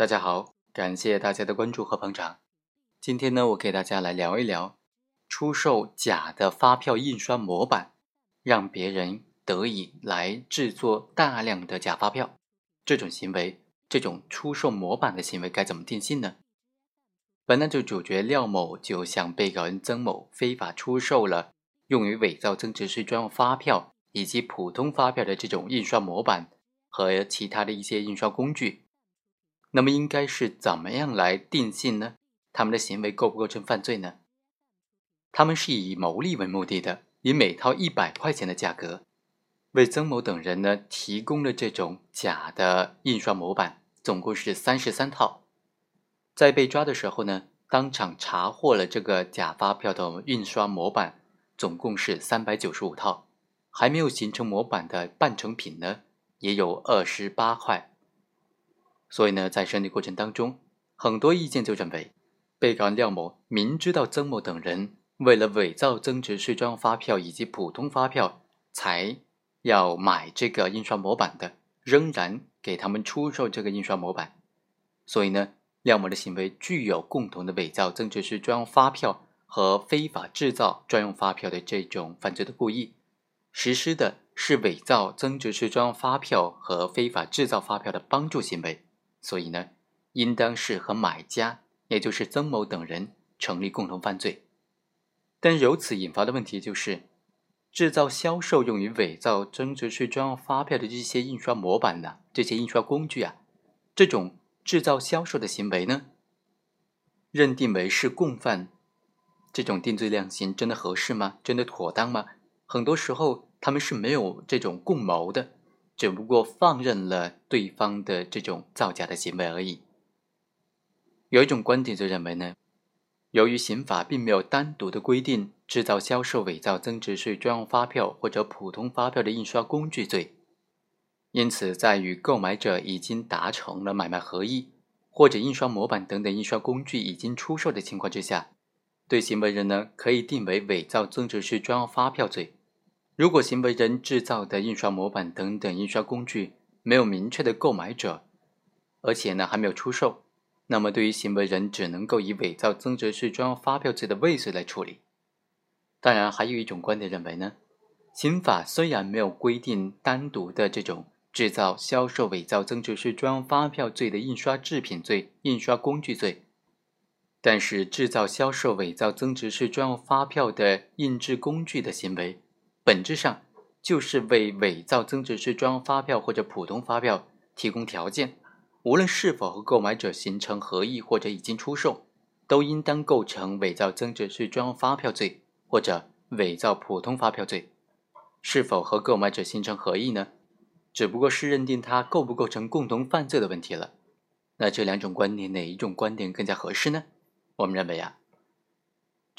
大家好，感谢大家的关注和捧场。今天呢，我给大家来聊一聊出售假的发票印刷模板，让别人得以来制作大量的假发票，这种行为，这种出售模板的行为该怎么定性呢？本案的主角廖某就向被告人曾某非法出售了用于伪造增值税专用发票以及普通发票的这种印刷模板和其他的一些印刷工具。那么应该是怎么样来定性呢？他们的行为构不构成犯罪呢？他们是以牟利为目的的，以每套一百块钱的价格，为曾某等人呢提供了这种假的印刷模板，总共是三十三套。在被抓的时候呢，当场查获了这个假发票的印刷模板，总共是三百九十五套，还没有形成模板的半成品呢，也有二十八块。所以呢，在审理过程当中，很多意见就认为，被告人廖某明知道曾某等人为了伪造增值税专用发票以及普通发票，才要买这个印刷模板的，仍然给他们出售这个印刷模板。所以呢，廖某的行为具有共同的伪造增值税专用发票和非法制造专用发票的这种犯罪的故意，实施的是伪造增值税专用发票和非法制造发票的帮助行为。所以呢，应当是和买家，也就是曾某等人成立共同犯罪。但由此引发的问题就是，制造、销售用于伪造增值税专用发票的这些印刷模板呢，这些印刷工具啊，这种制造、销售的行为呢，认定为是共犯，这种定罪量刑真的合适吗？真的妥当吗？很多时候他们是没有这种共谋的。只不过放任了对方的这种造假的行为而已。有一种观点就认为呢，由于刑法并没有单独的规定制造、销售伪造增值税专用发票或者普通发票的印刷工具罪，因此在与购买者已经达成了买卖合意，或者印刷模板等等印刷工具已经出售的情况之下，对行为人呢可以定为伪造增值税专用发票罪。如果行为人制造的印刷模板等等印刷工具没有明确的购买者，而且呢还没有出售，那么对于行为人只能够以伪造增值税专用发票罪的未遂来处理。当然，还有一种观点认为呢，刑法虽然没有规定单独的这种制造、销售伪造增值税专用发票罪的印刷制品罪、印刷工具罪，但是制造、销售伪造增值税专用发票的印制工具的行为。本质上就是为伪造增值税专用发票或者普通发票提供条件，无论是否和购买者形成合意或者已经出售，都应当构成伪造增值税专用发票罪或者伪造普通发票罪。是否和购买者形成合意呢？只不过是认定他构不构成共同犯罪的问题了。那这两种观点哪一种观点更加合适呢？我们认为啊。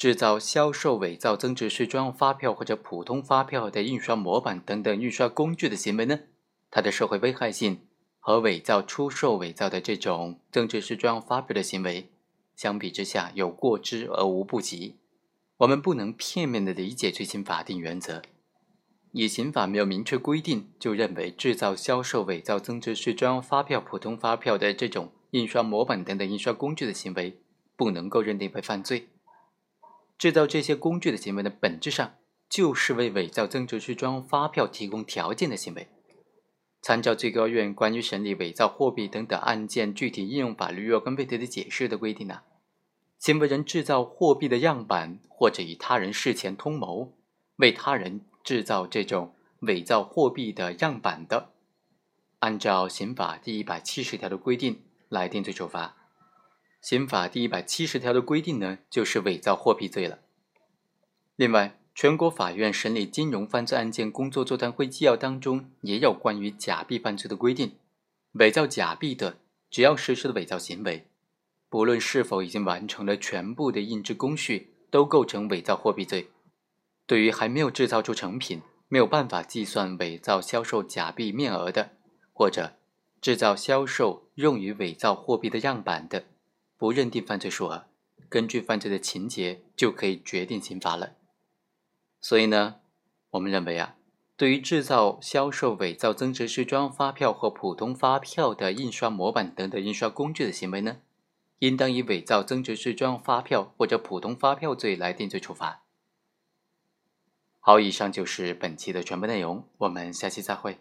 制造、销售伪造增值税专用发票或者普通发票的印刷模板等等印刷工具的行为呢？它的社会危害性和伪造、出售伪造的这种增值税专用发票的行为相比之下有过之而无不及。我们不能片面的理解罪行法定原则，以刑法没有明确规定就认为制造、销售伪造增值税专用发票、普通发票的这种印刷模板等等印刷工具的行为不能够认定为犯罪。制造这些工具的行为呢，本质上就是为伪造增值税专用发票提供条件的行为。参照最高院关于审理伪造货币等等案件具体应用法律若干问题的解释的规定呢，行为人制造货币的样板，或者与他人事前通谋，为他人制造这种伪造货币的样板的，按照刑法第一百七十条的规定来定罪处罚。刑法第一百七十条的规定呢，就是伪造货币罪了。另外，全国法院审理金融犯罪案件工作座谈会纪要当中也有关于假币犯罪的规定。伪造假币的，只要实施的伪造行为，不论是否已经完成了全部的印制工序，都构成伪造货币罪。对于还没有制造出成品、没有办法计算伪造销售假币面额的，或者制造销售用于伪造货币的样板的，不认定犯罪数额，根据犯罪的情节就可以决定刑罚了。所以呢，我们认为啊，对于制造、销售伪造增值税专用发票或普通发票的印刷模板等等印刷工具的行为呢，应当以伪造增值税专用发票或者普通发票罪来定罪处罚。好，以上就是本期的全部内容，我们下期再会。